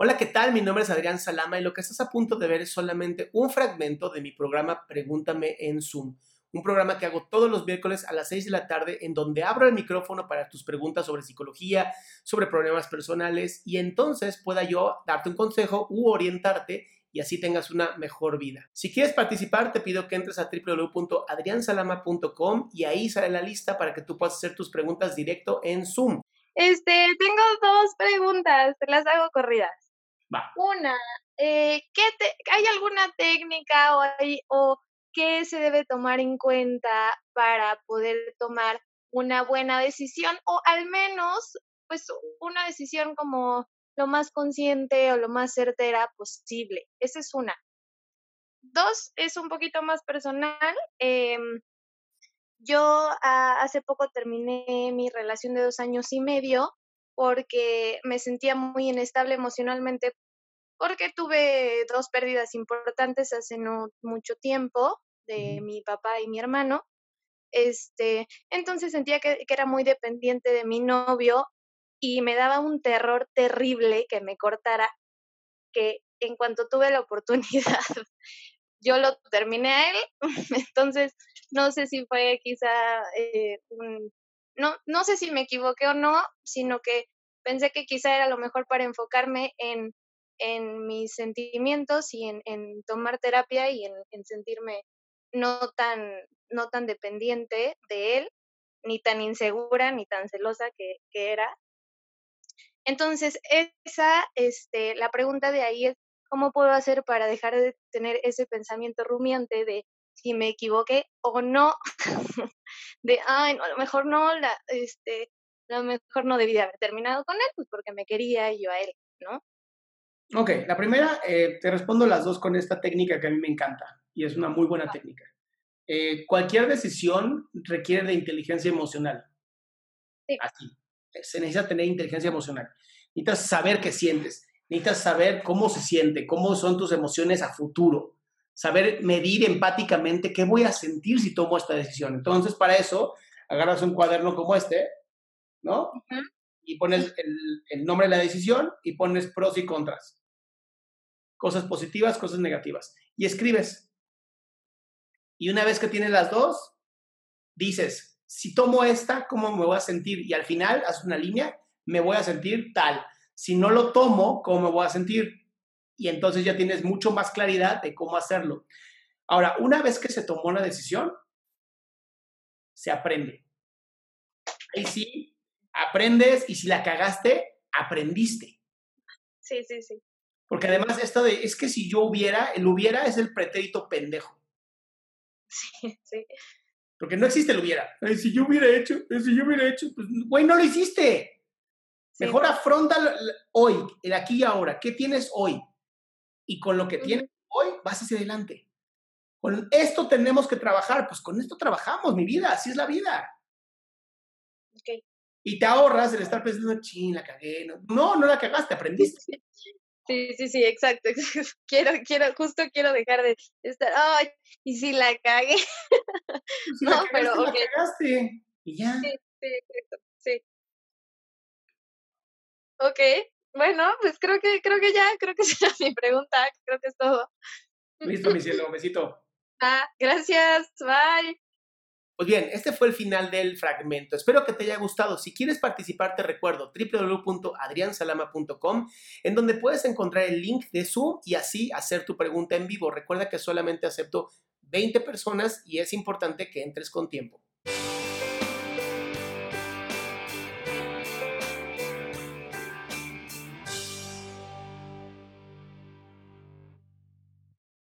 Hola, ¿qué tal? Mi nombre es Adrián Salama y lo que estás a punto de ver es solamente un fragmento de mi programa Pregúntame en Zoom. Un programa que hago todos los miércoles a las 6 de la tarde en donde abro el micrófono para tus preguntas sobre psicología, sobre problemas personales y entonces pueda yo darte un consejo u orientarte y así tengas una mejor vida. Si quieres participar, te pido que entres a www.adriansalama.com y ahí sale la lista para que tú puedas hacer tus preguntas directo en Zoom. Este, tengo dos preguntas, las hago corridas. Una, eh, ¿qué te- ¿hay alguna técnica o, hay- o qué se debe tomar en cuenta para poder tomar una buena decisión o al menos pues una decisión como lo más consciente o lo más certera posible? Esa es una. Dos, es un poquito más personal. em, yo ah, hace poco terminé mi relación de dos años y medio porque me sentía muy inestable emocionalmente porque tuve dos pérdidas importantes hace no mucho tiempo de mi papá y mi hermano. Este, entonces sentía que, que era muy dependiente de mi novio y me daba un terror terrible que me cortara, que en cuanto tuve la oportunidad, yo lo terminé a él. Entonces, no sé si fue quizá eh, un, no, no sé si me equivoqué o no, sino que pensé que quizá era lo mejor para enfocarme en, en mis sentimientos y en, en tomar terapia y en, en sentirme no tan, no tan dependiente de él, ni tan insegura, ni tan celosa que, que era. Entonces, esa, este, la pregunta de ahí es, ¿cómo puedo hacer para dejar de tener ese pensamiento rumiante de si me equivoqué o no? de, ay, no, a lo mejor no, la, este, a lo mejor no debí de haber terminado con él, pues porque me quería y yo a él, ¿no? Ok, la primera, eh, te respondo las dos con esta técnica que a mí me encanta y es una muy buena técnica. Eh, cualquier decisión requiere de inteligencia emocional. Sí. Así. Se necesita tener inteligencia emocional. Necesitas saber qué sientes. Necesitas saber cómo se siente, cómo son tus emociones a futuro. Saber medir empáticamente qué voy a sentir si tomo esta decisión. Entonces, para eso, agarras un cuaderno como este, ¿no? Y pones el, el nombre de la decisión y pones pros y contras. Cosas positivas, cosas negativas. Y escribes. Y una vez que tienes las dos, dices, si tomo esta, ¿cómo me voy a sentir? Y al final haces una línea, me voy a sentir tal. Si no lo tomo, ¿cómo me voy a sentir? Y entonces ya tienes mucho más claridad de cómo hacerlo. Ahora, una vez que se tomó la decisión, se aprende. Ahí sí, aprendes y si la cagaste, aprendiste. Sí, sí, sí. Porque además esto de, es que si yo hubiera, el hubiera es el pretérito pendejo. Sí, sí. Porque no existe el hubiera. Ay, si yo hubiera hecho, ay, si yo hubiera hecho, pues, güey, no lo hiciste. sí. Mejor afronta hoy, el aquí y ahora. ¿Qué tienes hoy? Y con lo que tienes hoy, vas hacia adelante. Con esto tenemos que trabajar. Pues con esto trabajamos, mi vida. Así es la vida. Ok. Y te ahorras el estar pensando, ching, la cagué. No, no, no la cagaste, aprendiste. Sí, sí, sí, exacto. Quiero, quiero, justo quiero dejar de estar, ay, y si la cagué. Si No, la cagaste, pero, la ok. cagaste. Y ya. Sí, sí, exacto, sí. Ok, bueno, pues creo que, creo que ya, creo que esa era mi pregunta, creo que es todo. Listo, mi cielo. Besito. Ah, gracias, bye. Pues bien, este fue el final del fragmento. Espero que te haya gustado. Si quieres participar, te recuerdo www.adriansalama.com, en donde puedes encontrar el link de Zoom y así hacer tu pregunta en vivo. Recuerda que solamente acepto 20 personas y es importante que entres con tiempo.